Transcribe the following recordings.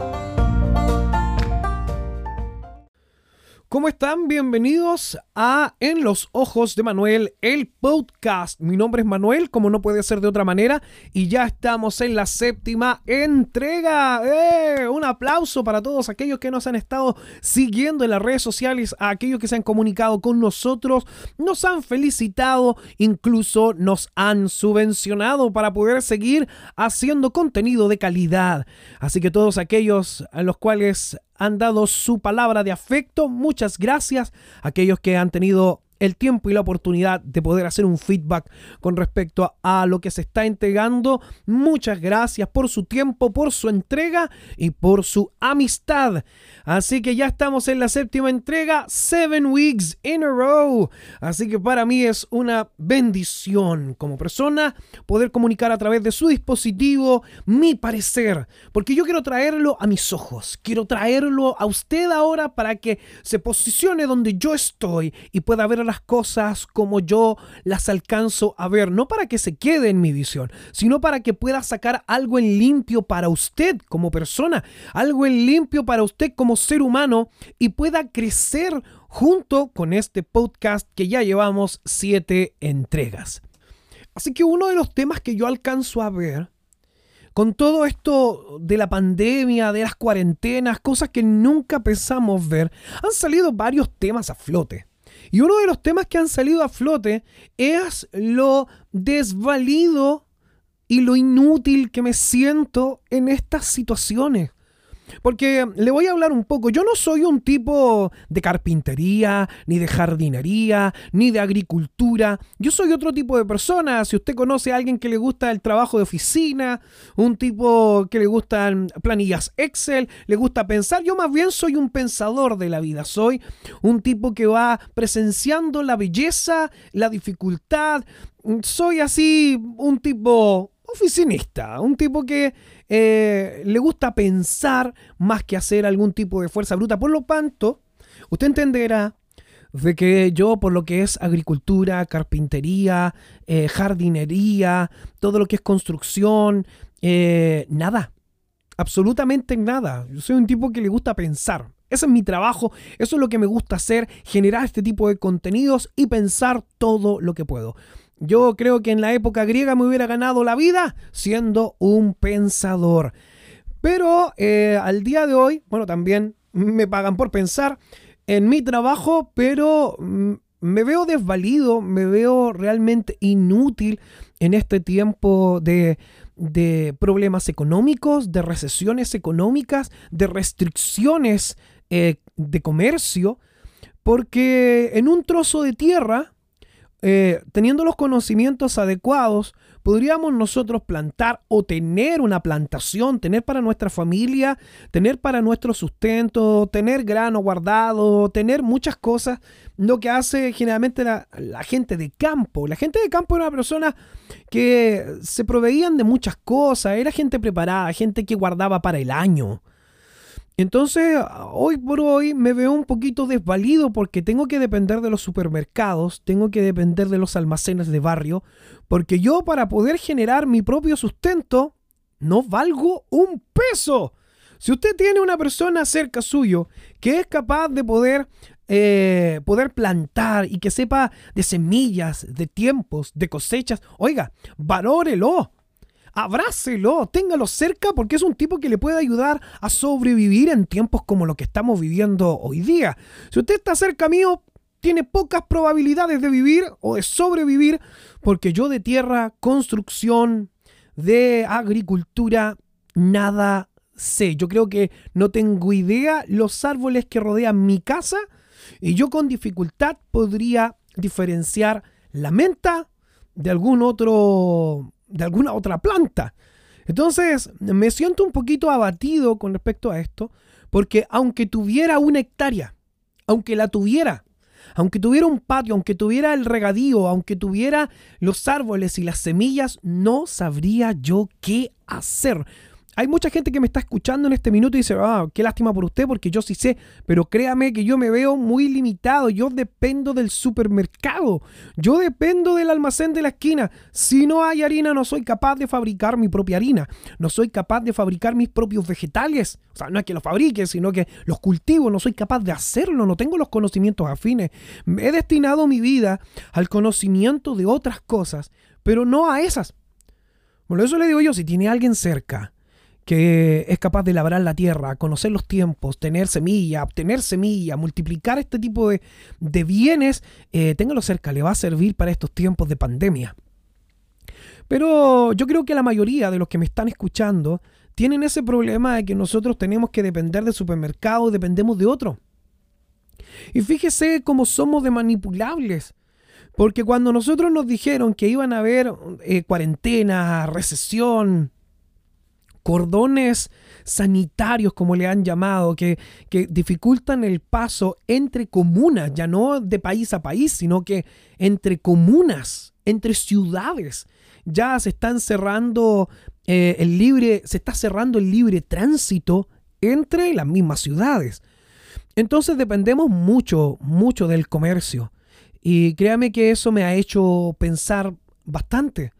you ¿Cómo están? Bienvenidos a En los Ojos de Manuel, el podcast. Mi nombre es Manuel, como no puede ser de otra manera, y ya estamos en la séptima entrega. ¡Eh! Un aplauso para todos aquellos que nos han estado siguiendo en las redes sociales, a aquellos que se han comunicado con nosotros, nos han felicitado, incluso nos han subvencionado para poder seguir haciendo contenido de calidad. Así que todos aquellos a los cuales han dado su palabra de afecto. Muchas gracias a aquellos que han tenido el tiempo y la oportunidad de poder hacer un feedback con respecto a, lo que se está entregando. Muchas gracias por su tiempo, por su entrega y por su amistad. Así que ya estamos en la séptima entrega, seven weeks in a row. Así que para mí es una bendición como persona poder comunicar a través de su dispositivo mi parecer, porque yo quiero traerlo a mis ojos, quiero traerlo a usted ahora para que se posicione donde yo estoy y pueda ver las cosas como yo las alcanzo a ver, no para que se quede en mi visión, sino para que pueda sacar algo en limpio para usted como persona, algo en limpio para usted como ser humano y pueda crecer junto con este podcast que ya llevamos siete entregas. Así que uno de los temas que yo alcanzo a ver con todo esto de la pandemia, de las cuarentenas, cosas que nunca pensamos ver, han salido varios temas a flote. Y uno de los temas que han salido a flote es lo desvalido y lo inútil que me siento en estas situaciones. Porque le voy a hablar un poco. Yo no soy un tipo de carpintería, ni de jardinería, ni de agricultura. Yo soy otro tipo de persona. Si usted conoce a alguien que le gusta el trabajo de oficina, un tipo que le gustan planillas Excel, le gusta pensar, yo más bien soy un pensador de la vida. Soy un tipo que va presenciando la belleza, la dificultad. Soy así un tipo oficinista, un tipo que eh, le gusta pensar más que hacer algún tipo de fuerza bruta. Por lo tanto, usted entenderá de que yo por lo que es agricultura, carpintería, eh, jardinería, todo lo que es construcción, eh, nada, absolutamente nada. Yo soy un tipo que le gusta pensar. Ese es mi trabajo, eso es lo que me gusta hacer, generar este tipo de contenidos y pensar todo lo que puedo. Yo creo que en la época griega me hubiera ganado la vida siendo un pensador. Pero eh, al día de hoy, bueno, también me pagan por pensar en mi trabajo, pero mm, me veo desvalido, me veo realmente inútil en este tiempo de, problemas económicos, de recesiones económicas, de restricciones eh, de comercio, porque en un trozo de tierra eh, teniendo los conocimientos adecuados, podríamos nosotros plantar o tener una plantación, tener para nuestra familia, tener para nuestro sustento, tener grano guardado, tener muchas cosas, lo que hace generalmente la, la gente de campo. La gente de campo era una persona que se proveían de muchas cosas, era gente preparada, gente que guardaba para el año. Entonces, hoy por hoy me veo un poquito desvalido porque tengo que depender de los supermercados, tengo que depender de los almacenes de barrio, porque yo para poder generar mi propio sustento no valgo un peso. Si usted tiene una persona cerca suyo que es capaz de poder, eh, poder plantar y que sepa de semillas, de tiempos, de cosechas, oiga, valórelo abrácelo, téngalo cerca porque es un tipo que le puede ayudar a sobrevivir en tiempos como lo que estamos viviendo hoy día. Si usted está cerca mío, tiene pocas probabilidades de vivir o de sobrevivir porque yo de tierra, construcción, de agricultura, nada sé. Yo creo que no tengo idea los árboles que rodean mi casa y yo con dificultad podría diferenciar la menta de algún otro de alguna otra planta. Entonces, me siento un poquito abatido con respecto a esto, porque aunque tuviera una hectárea, aunque la tuviera, aunque tuviera un patio, aunque tuviera el regadío, aunque tuviera los árboles y las semillas, no sabría yo qué hacer hay mucha gente que me está escuchando en este minuto y dice, ah, qué lástima por usted porque yo sí sé, pero créame que yo me veo muy limitado, yo dependo del supermercado, yo dependo del almacén de la esquina. Si no hay harina, no soy capaz de fabricar mi propia harina, no soy capaz de fabricar mis propios vegetales. O sea, no es que los fabrique, sino que los cultivo, no soy capaz de hacerlo, no tengo los conocimientos afines. He destinado mi vida al conocimiento de otras cosas, pero no a esas. Por eso le digo yo, si tiene alguien cerca, que es capaz de labrar la tierra, conocer los tiempos, tener semilla, obtener semilla, multiplicar este tipo de, bienes, eh, téngalo cerca, le va a servir para estos tiempos de pandemia. Pero yo creo que la mayoría de los que me están escuchando tienen ese problema de que nosotros tenemos que depender del supermercado, dependemos de otro. Y fíjese cómo somos de manipulables. Porque cuando nosotros nos dijeron que iban a haber eh, cuarentena, recesión, cordones sanitarios, como le han llamado, que, que dificultan el paso entre comunas, ya no de país a país, sino que entre comunas, entre ciudades. Ya se están cerrando eh, el libre, se está cerrando el libre tránsito entre las mismas ciudades. Entonces dependemos mucho, mucho del comercio. Y créame que eso me ha hecho pensar bastante.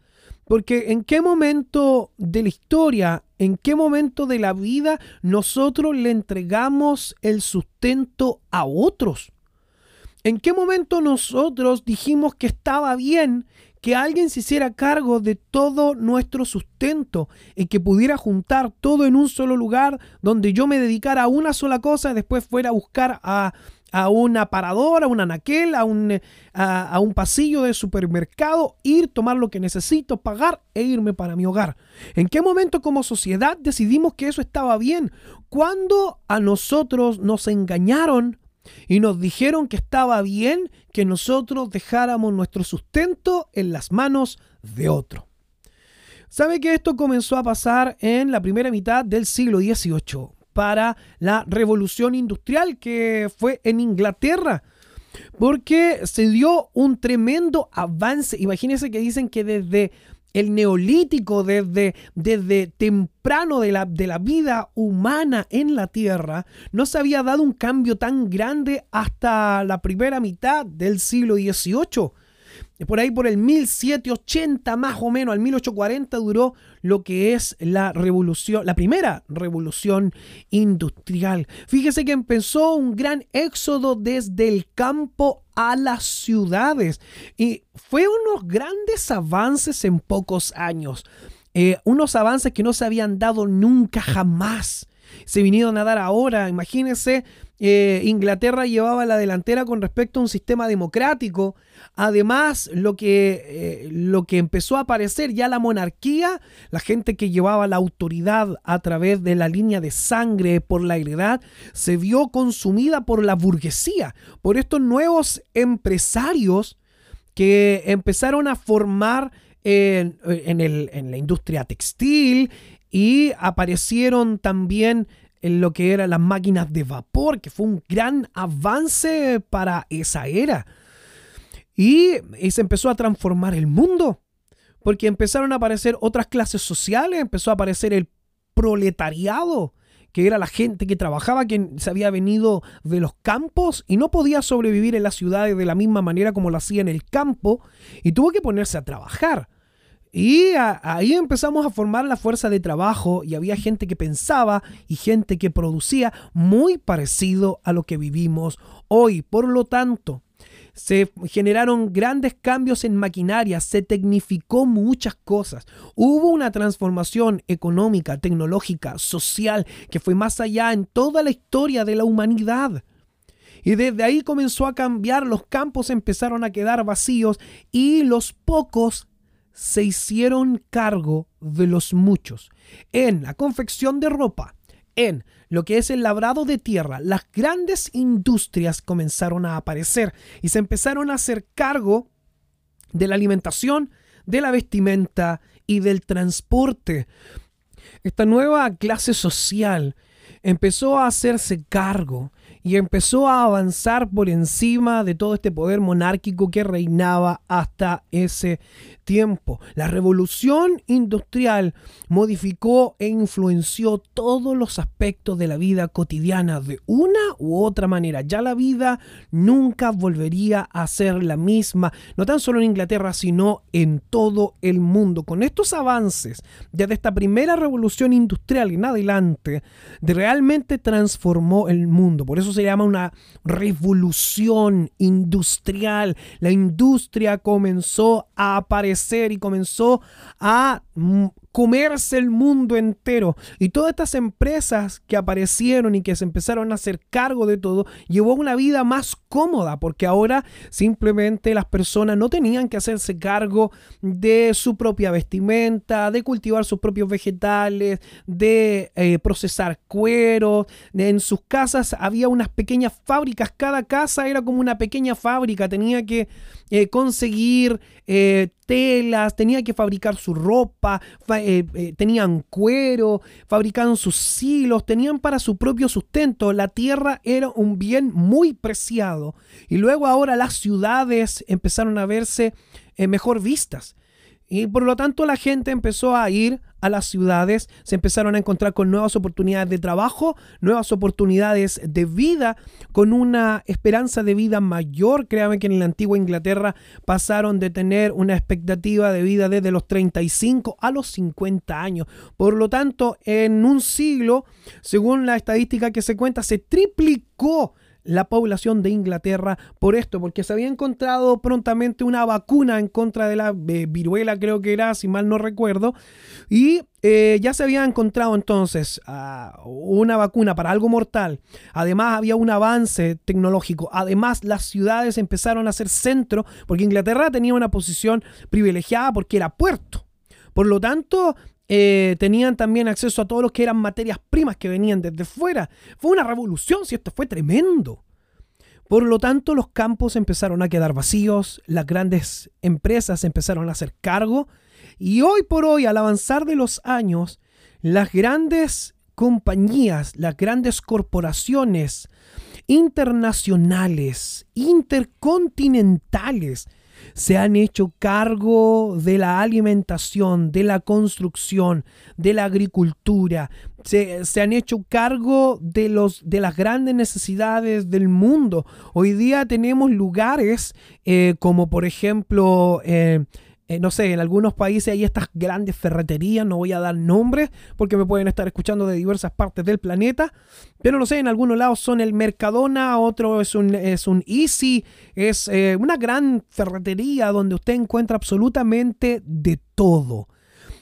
Porque en qué momento de la historia, en qué momento de la vida nosotros le entregamos el sustento a otros. ¿En qué momento nosotros dijimos que estaba bien que alguien se hiciera cargo de todo nuestro sustento y que pudiera juntar todo en un solo lugar donde yo me dedicara a una sola cosa y después fuera a buscar a a un aparador, a un anaquel, a un, a, un pasillo de supermercado, ir, tomar lo que necesito, pagar e irme para mi hogar. ¿En qué momento como sociedad decidimos que eso estaba bien? Cuando a nosotros nos engañaron y nos dijeron que estaba bien que nosotros dejáramos nuestro sustento en las manos de otro. ¿Sabe que esto comenzó a pasar en la primera mitad del siglo XVIII? Para la revolución industrial que fue en Inglaterra. Porque se dio un tremendo avance. Imagínense que dicen que desde el neolítico, desde, desde temprano de la, de la vida humana en la Tierra, no se había dado un cambio tan grande hasta la primera mitad del siglo XVIII por ahí por el 1780 más o menos, al 1840 duró lo que es la revolución, la primera revolución industrial. Fíjese que empezó un gran éxodo desde el campo a las ciudades y fue unos grandes avances en pocos años. Eh, unos avances que no se habían dado nunca jamás se vinieron a dar ahora. Imagínense, eh, Inglaterra llevaba la delantera con respecto a un sistema democrático. Además, lo que, eh, lo que empezó a aparecer ya la monarquía, la gente que llevaba la autoridad a través de la línea de sangre por la heredad, se vio consumida por la burguesía, por estos nuevos empresarios que empezaron a formar en, en la industria textil y aparecieron también en lo que eran las máquinas de vapor, que fue un gran avance para esa era. Y, se empezó a transformar el mundo, porque empezaron a aparecer otras clases sociales, empezó a aparecer el proletariado, que era la gente que trabajaba, que se había venido de los campos y no podía sobrevivir en las ciudades de la misma manera como lo hacía en el campo, y tuvo que ponerse a trabajar. Y ahí empezamos a formar la fuerza de trabajo y había gente que pensaba y gente que producía muy parecido a lo que vivimos hoy. Por lo tanto, se generaron grandes cambios en maquinaria, se tecnificó muchas cosas. Hubo una transformación económica, tecnológica, social, que fue más allá en toda la historia de la humanidad. Y desde ahí comenzó a cambiar, los campos empezaron a quedar vacíos y los pocos se hicieron cargo de los muchos en la confección de ropa, en lo que es el labrado de tierra, las grandes industrias comenzaron a aparecer y se empezaron a hacer cargo de la alimentación, de la vestimenta y del transporte. esta nueva clase social empezó a hacerse cargo y empezó a avanzar por encima de todo este poder monárquico que reinaba hasta ese tiempo. La revolución industrial modificó e influenció todos los aspectos de la vida cotidiana de una u otra manera. Ya la vida nunca volvería a ser la misma, no tan solo en Inglaterra, sino en todo el mundo. Con estos avances, desde esta primera revolución industrial en adelante, realmente transformó el mundo. Por eso se llama una revolución industrial. La industria comenzó a aparecer y comenzó a mm, comerse el mundo entero. Y todas estas empresas que aparecieron y que se empezaron a hacer cargo de todo, llevó una vida más cómoda, porque ahora simplemente las personas no tenían que hacerse cargo de su propia vestimenta, de cultivar sus propios vegetales, de eh, procesar cuero. En sus casas había unas pequeñas fábricas, cada casa era como una pequeña fábrica, tenía que eh, conseguir eh, telas, tenía que fabricar su ropa, eh, tenían cuero, fabricaban sus hilos, tenían para su propio sustento. La tierra era un bien muy preciado. Y luego ahora las ciudades empezaron a verse mejor vistas. Y por lo tanto la gente empezó a ir a las ciudades, se empezaron a encontrar con nuevas oportunidades de trabajo, nuevas oportunidades de vida, con una esperanza de vida mayor. Créame que en la antigua Inglaterra pasaron de tener una expectativa de vida desde los 35 a los 50 años. Por lo tanto, en un siglo, según la estadística que se cuenta, se triplicó la población de Inglaterra por esto, porque se había encontrado prontamente una vacuna en contra de la eh, viruela, creo que era, si mal no recuerdo, y eh, ya se había encontrado entonces ah, una vacuna para algo mortal. Además había un avance tecnológico. Además las ciudades empezaron a ser centro, porque Inglaterra tenía una posición privilegiada porque era puerto. Por lo tanto, eh, tenían también acceso a todos los que eran materias primas que venían desde fuera. Fue una revolución, si esto fue tremendo. Por lo tanto, los campos empezaron a quedar vacíos, las grandes empresas empezaron a hacer cargo y hoy por hoy, al avanzar de los años, las grandes compañías, las grandes corporaciones internacionales, intercontinentales, se han hecho cargo de la alimentación, de la construcción, de la agricultura, se, han hecho cargo de, los, de las grandes necesidades del mundo. Hoy día tenemos lugares eh, como por ejemplo... Eh, eh, no sé, en algunos países hay estas grandes ferreterías, no voy a dar nombres porque me pueden estar escuchando de diversas partes del planeta, pero no sé, en algunos lados son el Mercadona, otro es un, es un Easy, es eh, una gran ferretería donde usted encuentra absolutamente de todo.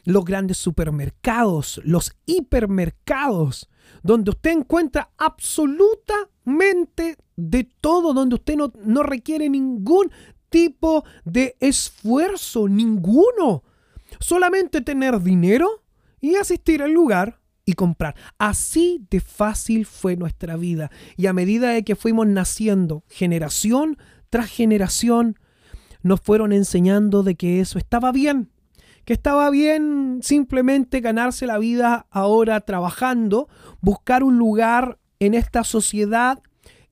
Los grandes supermercados, los hipermercados, donde usted encuentra absolutamente de todo, donde usted no, no requiere ningún tipo de esfuerzo, ninguno. Solamente tener dinero y asistir al lugar y comprar. Así de fácil fue nuestra vida. Y a medida de que fuimos naciendo, generación tras generación, nos fueron enseñando de que eso estaba bien. Que estaba bien simplemente ganarse la vida ahora trabajando, buscar un lugar en esta sociedad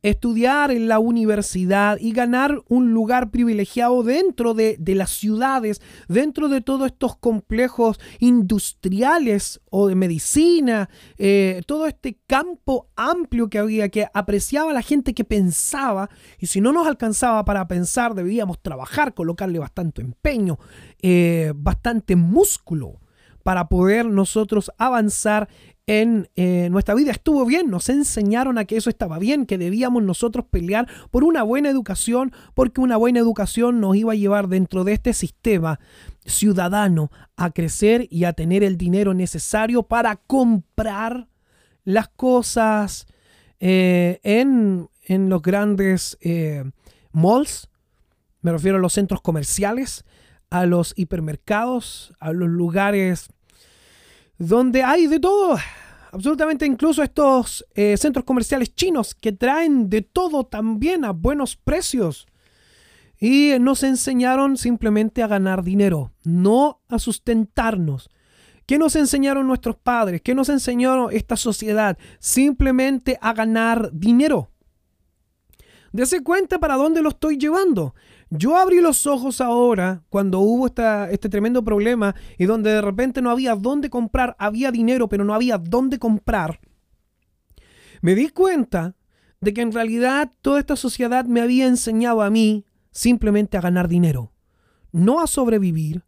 estudiar en la universidad y ganar un lugar privilegiado dentro de, las ciudades, dentro de todos estos complejos industriales o de medicina, eh, todo este campo amplio que había, que apreciaba la gente que pensaba, y si no nos alcanzaba para pensar, debíamos trabajar, colocarle bastante empeño, eh, bastante músculo para poder nosotros avanzar en eh, nuestra vida estuvo bien, nos enseñaron a que eso estaba bien, que debíamos nosotros pelear por una buena educación, porque una buena educación nos iba a llevar dentro de este sistema ciudadano a crecer y a tener el dinero necesario para comprar las cosas eh, en, los grandes eh, malls, me refiero a los centros comerciales, a los hipermercados, a los lugares donde hay de todo. Absolutamente, incluso estos eh, centros comerciales chinos que traen de todo también a buenos precios. Y nos enseñaron simplemente a ganar dinero, no a sustentarnos. ¿Qué nos enseñaron nuestros padres? ¿Qué nos enseñó esta sociedad? Simplemente a ganar dinero. Dese cuenta para dónde lo estoy llevando. Yo abrí los ojos ahora cuando hubo este tremendo problema y donde de repente no había dónde comprar, había dinero, pero no había dónde comprar. Me di cuenta de que en realidad toda esta sociedad me había enseñado a mí simplemente a ganar dinero, no a sobrevivir,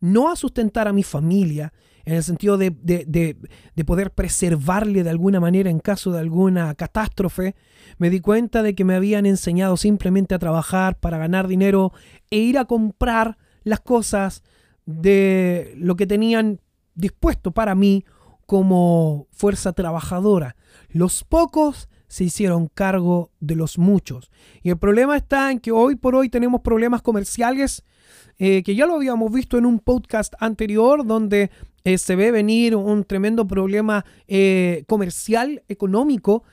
no a sustentar a mi familia, en el sentido de, de, poder preservarle de alguna manera en caso de alguna catástrofe, me di cuenta de que me habían enseñado simplemente a trabajar para ganar dinero e ir a comprar las cosas de lo que tenían dispuesto para mí como fuerza trabajadora. Los pocos se hicieron cargo de los muchos. Y el problema está en que hoy por hoy tenemos problemas comerciales eh, que ya lo habíamos visto en un podcast anterior donde eh, se ve venir un tremendo problema eh, comercial, económico,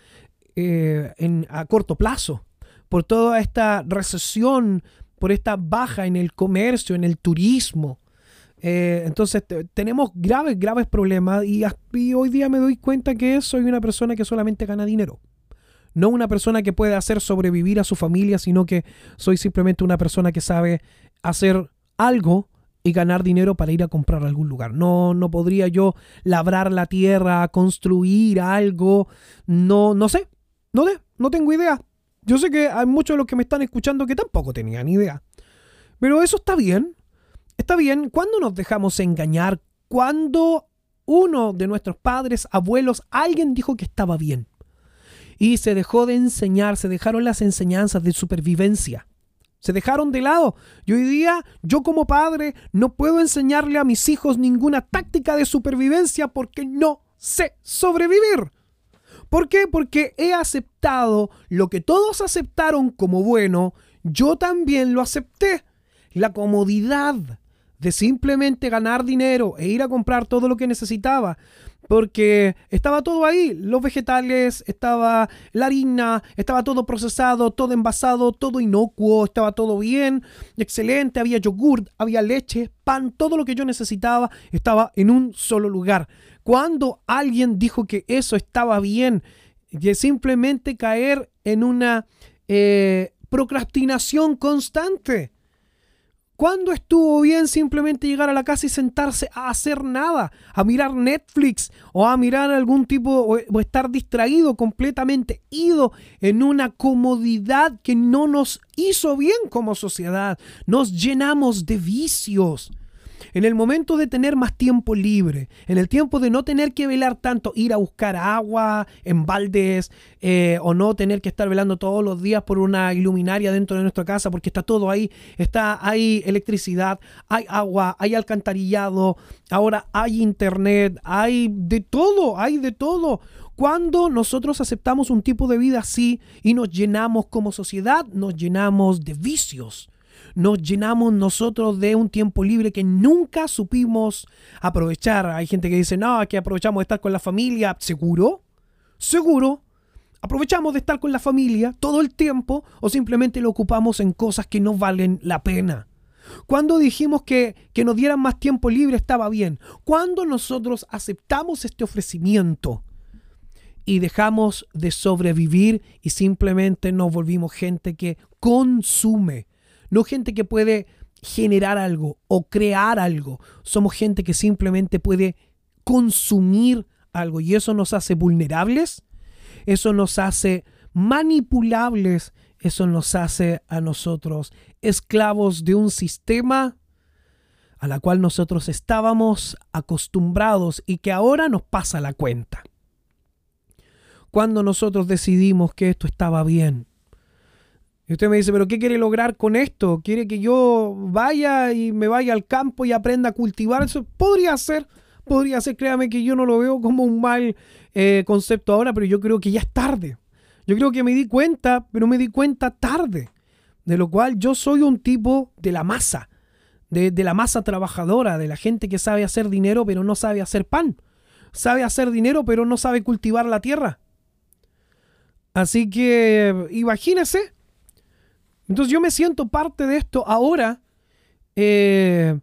en, a corto plazo, por toda esta recesión, por esta baja en el comercio, en el turismo. entonces tenemos graves, graves problemas y hoy día me doy cuenta que soy una persona que solamente gana dinero no una persona que puede hacer sobrevivir a su familia, sino que soy simplemente una persona que sabe hacer algo y ganar dinero para ir a comprar algún lugar. No, no podría yo labrar la tierra, construir algo. No, no sé. No sé, no tengo idea. Yo sé que hay muchos de los que me están escuchando que tampoco tenían idea. Pero eso está bien. Está bien. ¿Cuándo nos dejamos engañar? Cuando uno de nuestros padres, abuelos, alguien dijo que estaba bien. Y se dejó de enseñar, se dejaron las enseñanzas de supervivencia. Se dejaron de lado. Y hoy día yo como padre no puedo enseñarle a mis hijos ninguna táctica de supervivencia porque no sé sobrevivir. ¿Por qué? Porque he aceptado lo que todos aceptaron como bueno, yo también lo acepté. La comodidad de simplemente ganar dinero e ir a comprar todo lo que necesitaba porque estaba todo ahí, los vegetales, estaba la harina, estaba todo procesado, todo envasado, todo inocuo, estaba todo bien, excelente, había yogur, había leche, pan, todo lo que yo necesitaba estaba en un solo lugar. Cuando alguien dijo que eso estaba bien, que simplemente caer en una eh, procrastinación constante, ¿Cuándo estuvo bien simplemente llegar a la casa y sentarse a hacer nada? A mirar Netflix o a mirar algún tipo o, estar distraído completamente, ido en una comodidad que no nos hizo bien como sociedad. Nos llenamos de vicios en el momento de tener más tiempo libre, en el tiempo de no tener que velar tanto, ir a buscar agua en baldes eh, o no tener que estar velando todos los días por una iluminaria dentro de nuestra casa porque está todo ahí, está hay electricidad, hay agua, hay alcantarillado, ahora hay internet, hay de todo, hay de todo. Cuando nosotros aceptamos un tipo de vida así y nos llenamos como sociedad, nos llenamos de vicios nos llenamos nosotros de un tiempo libre que nunca supimos aprovechar. Hay gente que dice, no, que aprovechamos de estar con la familia. ¿Seguro? ¿Seguro? ¿Aprovechamos de estar con la familia todo el tiempo o simplemente lo ocupamos en cosas que no valen la pena? Cuando dijimos que, que nos dieran más tiempo libre estaba bien. Cuando nosotros aceptamos este ofrecimiento y dejamos de sobrevivir y simplemente nos volvimos gente que consume, no gente que puede generar algo o crear algo. Somos gente que simplemente puede consumir algo y eso nos hace vulnerables, eso nos hace manipulables, eso nos hace a nosotros esclavos de un sistema a la cual nosotros estábamos acostumbrados y que ahora nos pasa la cuenta. Cuando nosotros decidimos que esto estaba bien, y usted me dice, pero ¿qué quiere lograr con esto? ¿Quiere que yo vaya y me vaya al campo y aprenda a cultivar? Eso podría ser, podría ser, créame que yo no lo veo como un mal eh, concepto ahora, pero yo creo que ya es tarde. Yo creo que me di cuenta, pero me di cuenta tarde. De lo cual yo soy un tipo de la masa, de, de la masa trabajadora, de la gente que sabe hacer dinero pero no sabe hacer pan. Sabe hacer dinero pero no sabe cultivar la tierra. Así que imagínese entonces yo me siento parte de esto ahora. Eh,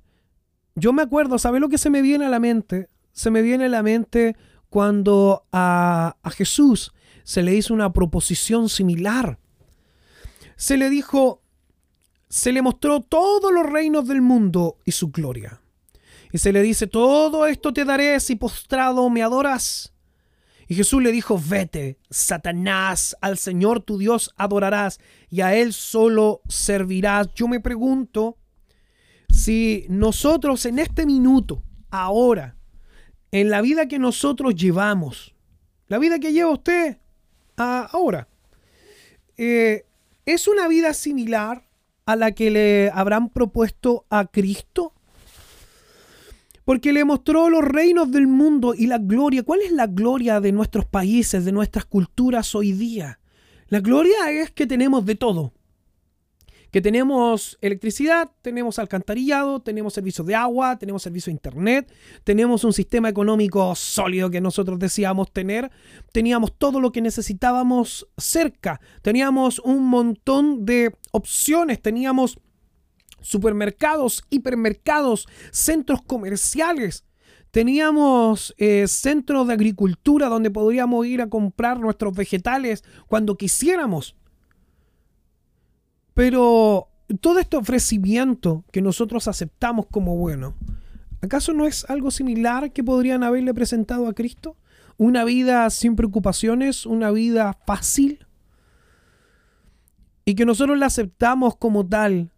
yo me acuerdo, ¿sabe lo que se me viene a la mente? se me viene a la mente cuando a, a Jesús se le hizo una proposición similar. Se le dijo, se le mostró todos los reinos del mundo y su gloria. Y se le dice, todo esto te daré si postrado me adoras. Y Jesús le dijo, vete, Satanás, al Señor tu Dios adorarás y a Él solo servirás. Yo me pregunto si nosotros en este minuto, ahora, en la vida que nosotros llevamos, la vida que lleva usted ahora, eh, ¿es una vida similar a la que le habrán propuesto a Cristo? Porque le mostró los reinos del mundo y la gloria. ¿Cuál es la gloria de nuestros países, de nuestras culturas hoy día? La gloria es que tenemos de todo que tenemos electricidad, tenemos alcantarillado, tenemos servicio de agua, tenemos servicio de internet, tenemos un sistema económico sólido que nosotros decíamos tener, teníamos todo lo que necesitábamos cerca, teníamos un montón de opciones, teníamos supermercados, hipermercados, centros comerciales. Teníamos eh, centros de agricultura donde podríamos ir a comprar nuestros vegetales cuando quisiéramos. Pero todo este ofrecimiento que nosotros aceptamos como bueno, ¿acaso no es algo similar que podrían haberle presentado a Cristo? ¿Una vida sin preocupaciones? ¿Una vida fácil? Y que nosotros la aceptamos como tal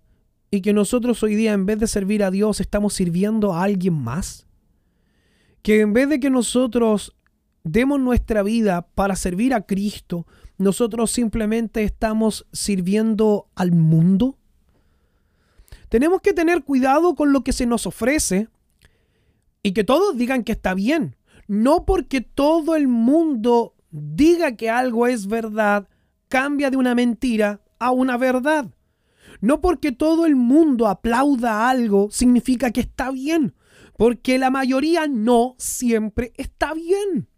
y que nosotros hoy día en vez de servir a Dios estamos sirviendo a alguien más. Que en vez de que nosotros demos nuestra vida para servir a Cristo, nosotros simplemente estamos sirviendo al mundo. Tenemos que tener cuidado con lo que se nos ofrece y que todos digan que está bien. No porque todo el mundo diga que algo es verdad, cambia de una mentira a una verdad. No porque todo el mundo aplauda algo significa que está bien, porque la mayoría no siempre está bien.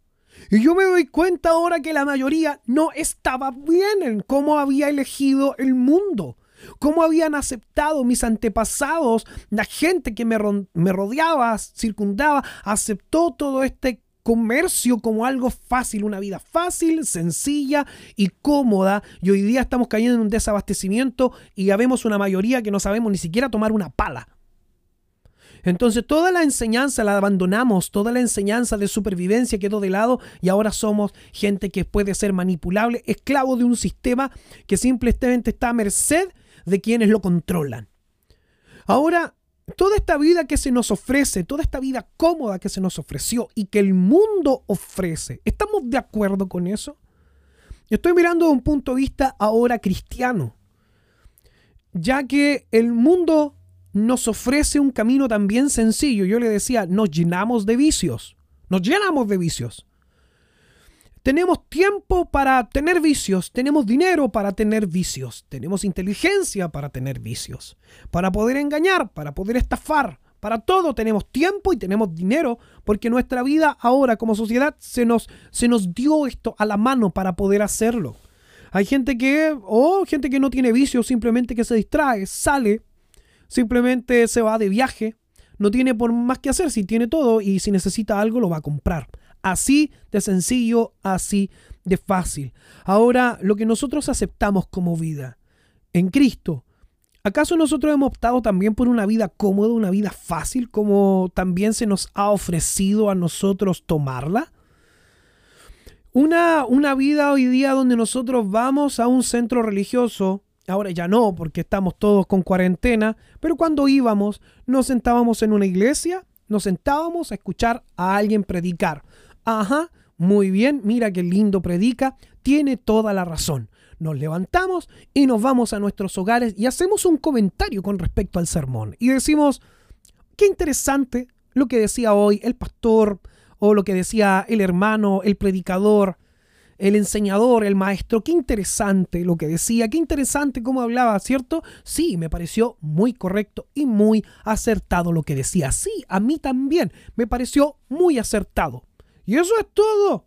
Y yo me doy cuenta ahora que la mayoría no estaba bien en cómo había elegido el mundo, cómo habían aceptado mis antepasados, la gente que me, me rodeaba, circundaba, aceptó todo este comercio como algo fácil, una vida fácil, sencilla y cómoda. Y hoy día estamos cayendo en un desabastecimiento y ya vemos una mayoría que no sabemos ni siquiera tomar una pala. Entonces toda la enseñanza la abandonamos, toda la enseñanza de supervivencia quedó de lado y ahora somos gente que puede ser manipulable, esclavo de un sistema que simplemente está a merced de quienes lo controlan. Ahora, toda esta vida que se nos ofrece, toda esta vida cómoda que se nos ofreció y que el mundo ofrece, ¿estamos de acuerdo con eso? Estoy mirando de un punto de vista ahora cristiano, ya que el mundo nos ofrece un camino también sencillo. Yo le decía, nos llenamos de vicios, nos llenamos de vicios. Tenemos tiempo para tener vicios, tenemos dinero para tener vicios, tenemos inteligencia para tener vicios, para poder engañar, para poder estafar, para todo tenemos tiempo y tenemos dinero, porque nuestra vida ahora como sociedad se nos, se nos dio esto a la mano para poder hacerlo. Hay gente que, o gente que no tiene vicios, simplemente que se distrae, sale, Simplemente se va de viaje, no tiene por más que hacer, si tiene todo y si necesita algo lo va a comprar. Así de sencillo, así de fácil. Ahora, lo que nosotros aceptamos como vida en Cristo, ¿acaso nosotros hemos optado también por una vida cómoda, una vida fácil, como también se nos ha ofrecido a nosotros tomarla? Una, una vida hoy día donde nosotros vamos a un centro religioso Ahora ya no, porque estamos todos con cuarentena, pero cuando íbamos, nos sentábamos en una iglesia, nos sentábamos a escuchar a alguien predicar. Ajá, muy bien, mira qué lindo predica, tiene toda la razón. Nos levantamos y nos vamos a nuestros hogares y hacemos un comentario con respecto al sermón. Y decimos, qué interesante lo que decía hoy el pastor o lo que decía el hermano, el predicador el enseñador, el maestro, qué interesante lo que decía, qué interesante cómo hablaba, ¿cierto? Sí, me pareció muy correcto y muy acertado lo que decía. Sí, a mí también me pareció muy acertado. Y eso es todo.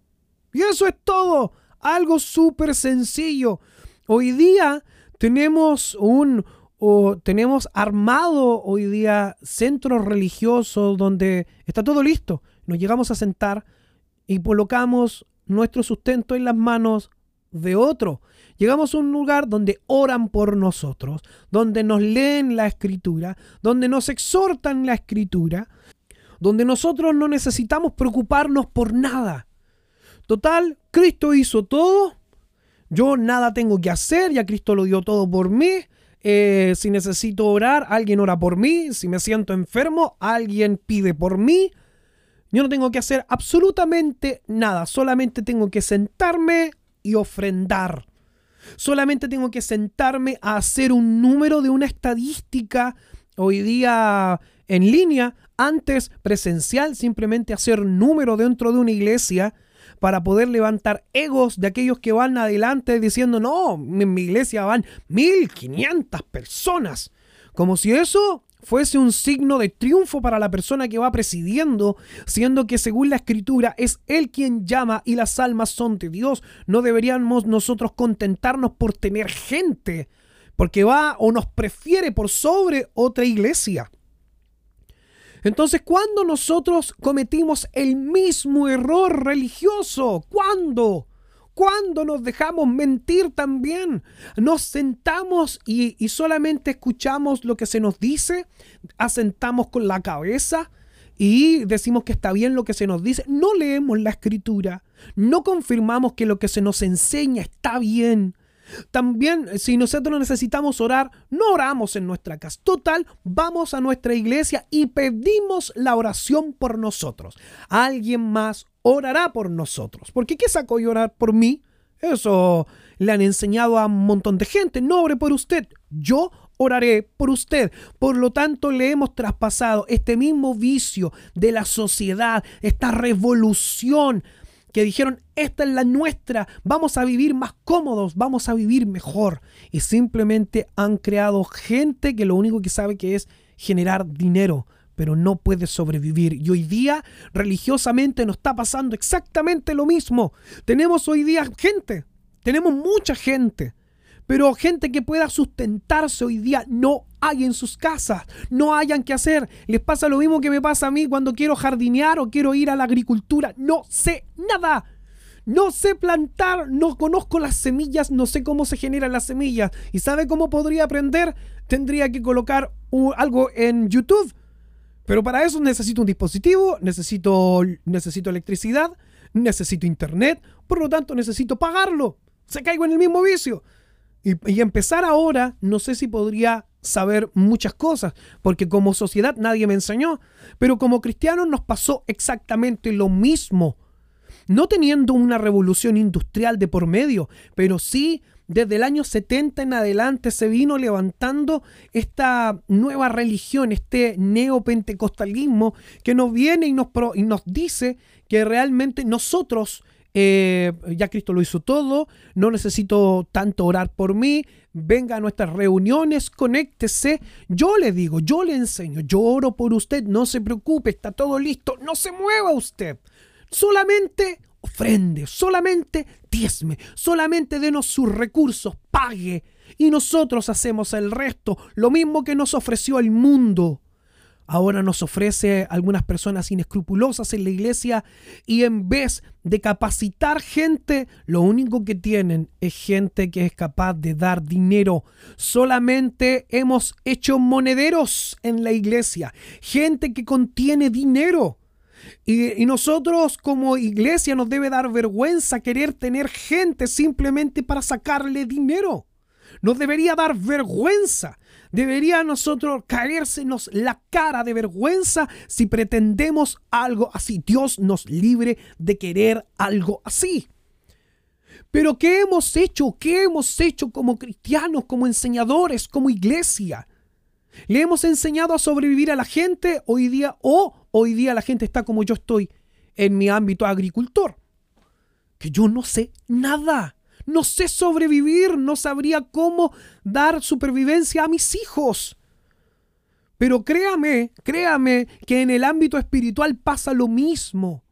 Y eso es todo. Algo súper sencillo. Hoy día tenemos un, o tenemos armado hoy día centros religiosos donde está todo listo. Nos llegamos a sentar y colocamos nuestro sustento en las manos de otro. Llegamos a un lugar donde oran por nosotros, donde nos leen la escritura, donde nos exhortan la escritura, donde nosotros no necesitamos preocuparnos por nada. Total, Cristo hizo todo, yo nada tengo que hacer, ya Cristo lo dio todo por mí. Eh, si necesito orar, alguien ora por mí. Si me siento enfermo, alguien pide por mí. Yo no tengo que hacer absolutamente nada, solamente tengo que sentarme y ofrendar. Solamente tengo que sentarme a hacer un número de una estadística hoy día en línea, antes presencial, simplemente hacer número dentro de una iglesia para poder levantar egos de aquellos que van adelante diciendo, no, en mi iglesia van 1500 personas. Como si eso fuese un signo de triunfo para la persona que va presidiendo, siendo que según la escritura es Él quien llama y las almas son de Dios. No deberíamos nosotros contentarnos por tener gente, porque va o nos prefiere por sobre otra iglesia. Entonces, ¿cuándo nosotros cometimos el mismo error religioso? ¿Cuándo? ¿Cuándo nos dejamos mentir también? Nos sentamos y, y, solamente escuchamos lo que se nos dice, asentamos con la cabeza y decimos que está bien lo que se nos dice. No leemos la escritura, no confirmamos que lo que se nos enseña está bien. También, eh, si nosotros necesitamos orar, no oramos en nuestra casa. Total, vamos a nuestra iglesia y pedimos la oración por nosotros. Alguien más orará por nosotros. Porque ¿qué sacó yo orar por mí? Eso le han enseñado a un montón de gente. No ore por usted. Yo oraré por usted. Por lo tanto, le hemos traspasado este mismo vicio de la sociedad, esta revolución que dijeron, esta es la nuestra, vamos a vivir más cómodos, vamos a vivir mejor. Y simplemente han creado gente que lo único que sabe que es generar dinero, pero no puede sobrevivir. Y hoy día religiosamente nos está pasando exactamente lo mismo. Tenemos hoy día gente, tenemos mucha gente pero gente que pueda sustentarse hoy día no hay en sus casas, no hayan que hacer. Les pasa lo mismo que me pasa a mí cuando quiero jardinear o quiero ir a la agricultura. No sé nada. No sé plantar, no conozco las semillas, no sé cómo se generan las semillas. ¿Y sabe cómo podría aprender? Tendría que colocar algo en YouTube. Pero para eso necesito un dispositivo, necesito, necesito electricidad, necesito internet, por lo tanto necesito pagarlo. Se caigo en el mismo vicio. Y, empezar ahora, no sé si podría saber muchas cosas, porque como sociedad nadie me enseñó, pero como cristianos nos pasó exactamente lo mismo. No teniendo una revolución industrial de por medio, pero sí desde el año 70 en adelante se vino levantando esta nueva religión, este neopentecostalismo que nos viene y nos, y nos dice que realmente nosotros eh, ya Cristo lo hizo todo, no necesito tanto orar por mí, venga a nuestras reuniones, conéctese. Yo le digo, yo le enseño, yo oro por usted, no se preocupe, está todo listo, no se mueva usted. Solamente ofrende, solamente diezme, solamente denos sus recursos, pague. Y nosotros hacemos el resto, lo mismo que nos ofreció el mundo ahora nos ofrece algunas personas inescrupulosas en la iglesia y en vez de capacitar gente, lo único que tienen es gente que es capaz de dar dinero. Solamente hemos hecho monederos en la iglesia, gente que contiene dinero. Y, y, nosotros como iglesia nos debe dar vergüenza querer tener gente simplemente para sacarle dinero. Nos debería dar vergüenza Debería nosotros caérsenos la cara de vergüenza si pretendemos algo así. Dios nos libre de querer algo así. Pero ¿qué hemos hecho? ¿Qué hemos hecho como cristianos, como enseñadores, como iglesia? ¿Le hemos enseñado a sobrevivir a la gente hoy día o hoy día la gente está como yo estoy en mi ámbito agricultor? Que yo no sé nada no sé sobrevivir, no sabría cómo dar supervivencia a mis hijos. Pero créame, créame que en el ámbito espiritual pasa lo mismo.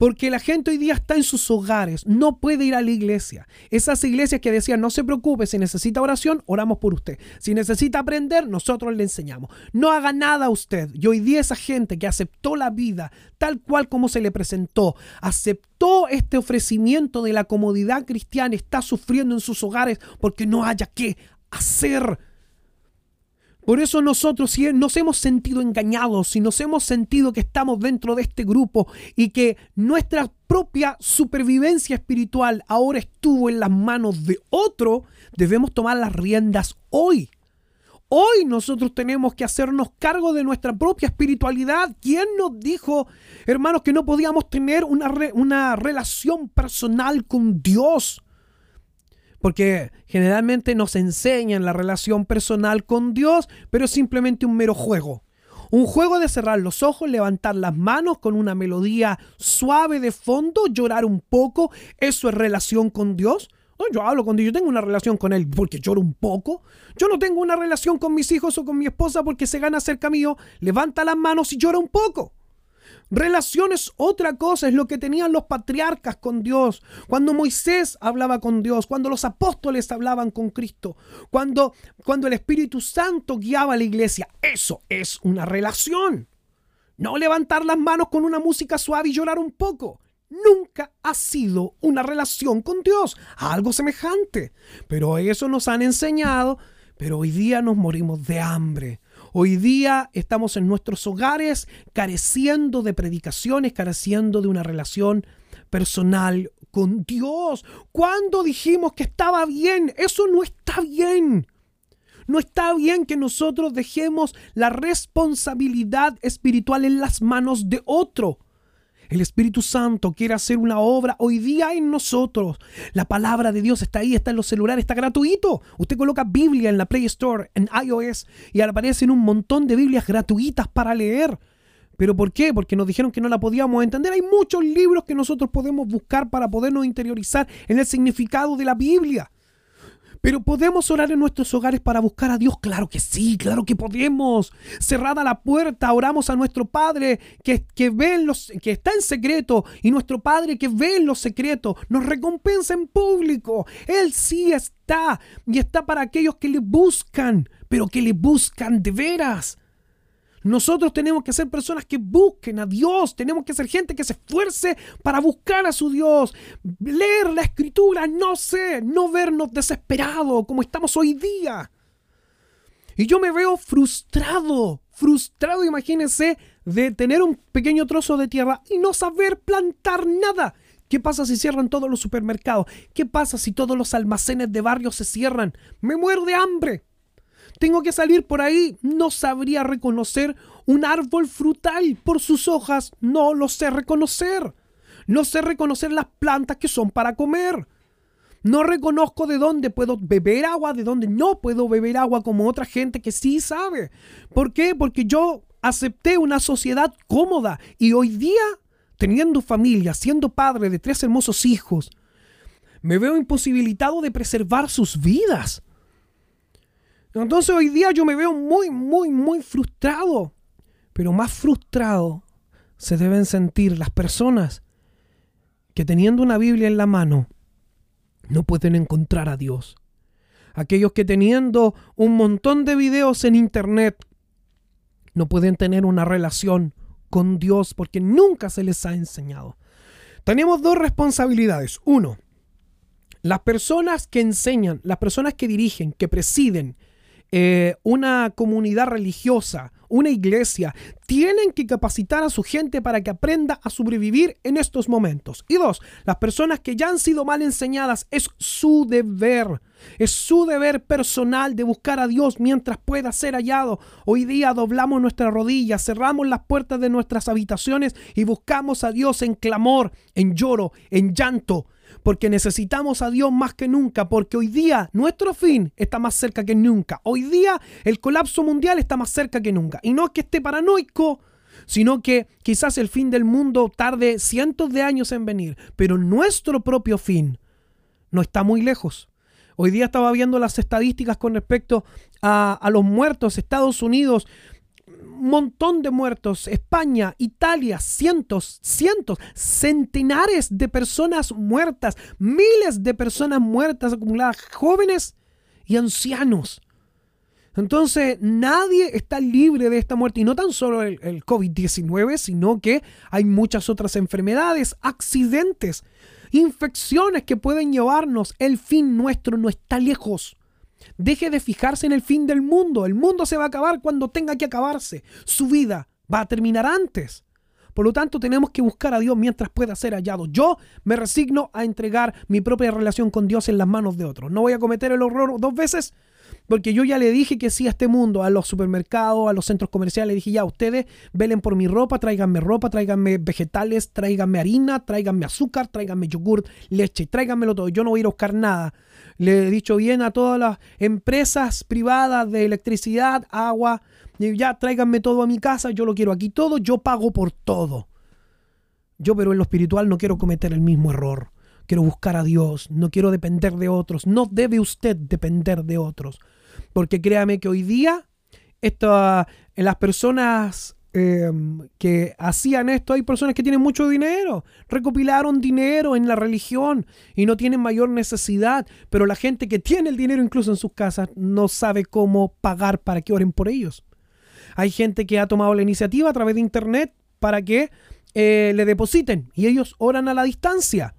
Porque la gente hoy día está en sus hogares, no puede ir a la iglesia. Esas iglesias que decían, no se preocupe, si necesita oración, oramos por usted. Si necesita aprender, nosotros le enseñamos. No haga nada usted. Y hoy día esa gente que aceptó la vida tal cual como se le presentó, aceptó este ofrecimiento de la comodidad cristiana, está sufriendo en sus hogares porque no haya qué hacer por eso nosotros si nos hemos sentido engañados, si nos hemos sentido que estamos dentro de este grupo y que nuestra propia supervivencia espiritual ahora estuvo en las manos de otro, debemos tomar las riendas hoy. Hoy nosotros tenemos que hacernos cargo de nuestra propia espiritualidad. ¿Quién nos dijo, hermanos, que no podíamos tener una, una relación personal con Dios? Porque generalmente nos enseñan la relación personal con Dios, pero es simplemente un mero juego. Un juego de cerrar los ojos, levantar las manos con una melodía suave de fondo, llorar un poco. ¿Eso es relación con Dios? Yo hablo con Dios, yo tengo una relación con Él porque lloro un poco. Yo no tengo una relación con mis hijos o con mi esposa porque se gana cerca mío, levanta las manos y llora un poco. Relación es otra cosa, es lo que tenían los patriarcas con Dios, cuando Moisés hablaba con Dios, cuando los apóstoles hablaban con Cristo, cuando, cuando el Espíritu Santo guiaba a la iglesia. Eso es una relación. No levantar las manos con una música suave y llorar un poco. Nunca ha sido una relación con Dios, algo semejante. Pero eso nos han enseñado, pero hoy día nos morimos de hambre Hoy día estamos en nuestros hogares careciendo de predicaciones, careciendo de una relación personal con Dios. ¿Cuándo dijimos que estaba bien? Eso no está bien. No está bien que nosotros dejemos la responsabilidad espiritual en las manos de otro. El Espíritu Santo quiere hacer una obra hoy día en nosotros. La palabra de Dios está ahí, está en los celulares, está gratuito. Usted coloca Biblia en la Play Store, en iOS, y aparecen un montón de Biblias gratuitas para leer. ¿Pero por qué? Porque nos dijeron que no la podíamos entender. Hay muchos libros que nosotros podemos buscar para podernos interiorizar en el significado de la Biblia. Pero ¿podemos orar en nuestros hogares para buscar a Dios? Claro que sí, claro que podemos. Cerrada la puerta, oramos a nuestro Padre que, que, ve los, que está en secreto y nuestro Padre que ve en los secretos nos recompensa en público. Él sí está y está para aquellos que le buscan, pero que le buscan de veras. Nosotros tenemos que ser personas que busquen a Dios, tenemos que ser gente que se esfuerce para buscar a su Dios, leer la escritura, no sé, no vernos desesperados como estamos hoy día. Y yo me veo frustrado, frustrado, imagínense, de tener un pequeño trozo de tierra y no saber plantar nada. ¿Qué pasa si cierran todos los supermercados? ¿Qué pasa si todos los almacenes de barrio se cierran? Me muero de hambre. Tengo que salir por ahí. No sabría reconocer un árbol frutal por sus hojas. No lo sé reconocer. No sé reconocer las plantas que son para comer. No reconozco de dónde puedo beber agua, de dónde no puedo beber agua como otra gente que sí sabe. ¿Por qué? Porque yo acepté una sociedad cómoda y hoy día, teniendo familia, siendo padre de tres hermosos hijos, me veo imposibilitado de preservar sus vidas. Entonces hoy día yo me veo muy, muy, muy frustrado. Pero más frustrado se deben sentir las personas que teniendo una Biblia en la mano no pueden encontrar a Dios. Aquellos que teniendo un montón de videos en internet no pueden tener una relación con Dios porque nunca se les ha enseñado. Tenemos dos responsabilidades. Uno, las personas que enseñan, las personas que dirigen, que presiden, eh, una comunidad religiosa, una iglesia, tienen que capacitar a su gente para que aprenda a sobrevivir en estos momentos. Y dos, las personas que ya han sido mal enseñadas, es su deber. Es su deber personal de buscar a Dios mientras pueda ser hallado. Hoy día doblamos nuestras rodillas, cerramos las puertas de nuestras habitaciones y buscamos a Dios en clamor, en lloro, en llanto porque necesitamos a Dios más que nunca, porque hoy día nuestro fin está más cerca que nunca. Hoy día el colapso mundial está más cerca que nunca. Y no es que esté paranoico, sino que quizás el fin del mundo tarde cientos de años en venir, pero nuestro propio fin no está muy lejos. Hoy día estaba viendo las estadísticas con respecto a, los muertos. Estados Unidos montón de muertos. España, Italia, cientos, cientos, centenares de personas muertas, miles de personas muertas acumuladas, jóvenes y ancianos. Entonces, nadie está libre de esta muerte. Y no tan solo el, el COVID-19, sino que hay muchas otras enfermedades, accidentes, infecciones que pueden llevarnos. El fin nuestro no está lejos. Deje de fijarse en el fin del mundo. El mundo se va a acabar cuando tenga que acabarse. Su vida va a terminar antes. Por lo tanto, tenemos que buscar a Dios mientras pueda ser hallado. Yo me resigno a entregar mi propia relación con Dios en las manos de otros. No voy a cometer el horror dos veces porque yo ya le dije que sí a este mundo, a los supermercados, a los centros comerciales. Le dije ya, ustedes velen por mi ropa, tráiganme ropa, tráiganme vegetales, tráiganme harina, tráiganme azúcar, tráiganme yogur, leche, tráiganmelo todo. Yo no voy a ir a buscar nada. Le he dicho bien a todas las empresas privadas de electricidad, agua, ya tráiganme todo a mi casa, yo lo quiero aquí todo, yo pago por todo. Yo pero en lo espiritual no quiero cometer el mismo error. Quiero buscar a Dios, no quiero depender de otros. No debe usted depender de otros. Porque créame que hoy día las personas em, que hacían esto, hay personas que tienen mucho dinero, recopilaron dinero en la religión y no tienen mayor necesidad, pero la gente que tiene el dinero incluso en sus casas no sabe cómo pagar para que oren por ellos. Hay gente que ha tomado la iniciativa a través de internet para que eh, le depositen y ellos oran a la distancia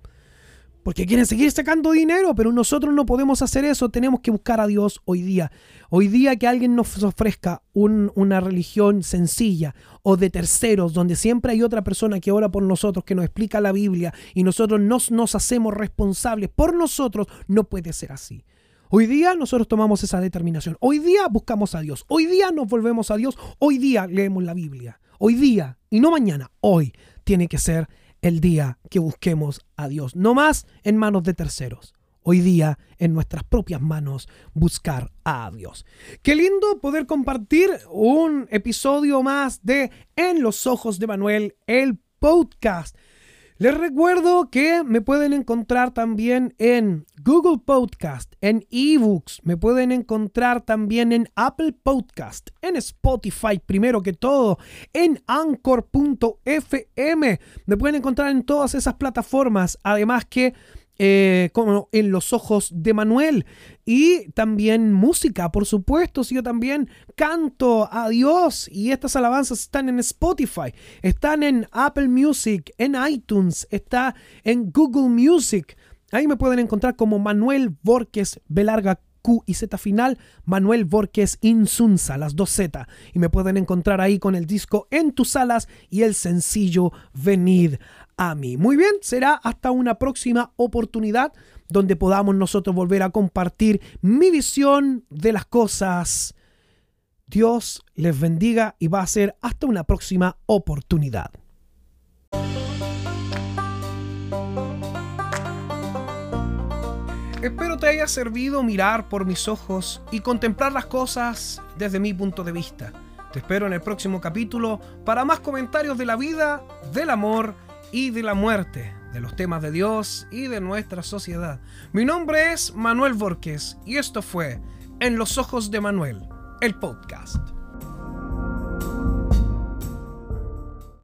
porque quieren seguir sacando dinero, pero nosotros no podemos hacer eso, tenemos que buscar a Dios hoy día. Hoy día que alguien nos ofrezca una religión sencilla o de terceros, donde siempre hay otra persona que ora por nosotros, que nos explica la Biblia y nosotros nos, nos hacemos responsables por nosotros, no puede ser así. Hoy día nosotros tomamos esa determinación. Hoy día buscamos a Dios. Hoy día nos volvemos a Dios. Hoy día leemos la Biblia. Hoy día, y no mañana, hoy tiene que ser el día que busquemos a Dios. No más en manos de terceros. Hoy día en nuestras propias manos buscar a Dios. Qué lindo poder compartir un episodio más de En los ojos de Manuel, el podcast. Les recuerdo que me pueden encontrar también en Google Podcast, en eBooks, me pueden encontrar también en Apple Podcast, en Spotify primero que todo, en anchor.fm. Me pueden encontrar en todas esas plataformas, además que eh, como en los ojos de Manuel. Y también música, por supuesto, si yo también canto a Dios y estas alabanzas están en Spotify, están en Apple Music, en iTunes, está en Google Music. Ahí me pueden encontrar como Manuel Borges Belarga Q y Z final, Manuel Borges Insunza, las dos Z. Y me pueden encontrar ahí con el disco En tus alas y el sencillo Venid Muy bien, será hasta una próxima oportunidad donde podamos nosotros volver a compartir mi visión de las cosas. Dios les bendiga y va a ser hasta una próxima oportunidad. Espero te haya servido mirar por mis ojos y contemplar las cosas desde mi punto de vista. Te espero en el próximo capítulo para más comentarios de la vida, del amor y de la muerte, de los temas de Dios y de nuestra sociedad. Mi nombre es Manuel Borges y esto fue En los ojos de Manuel, el podcast.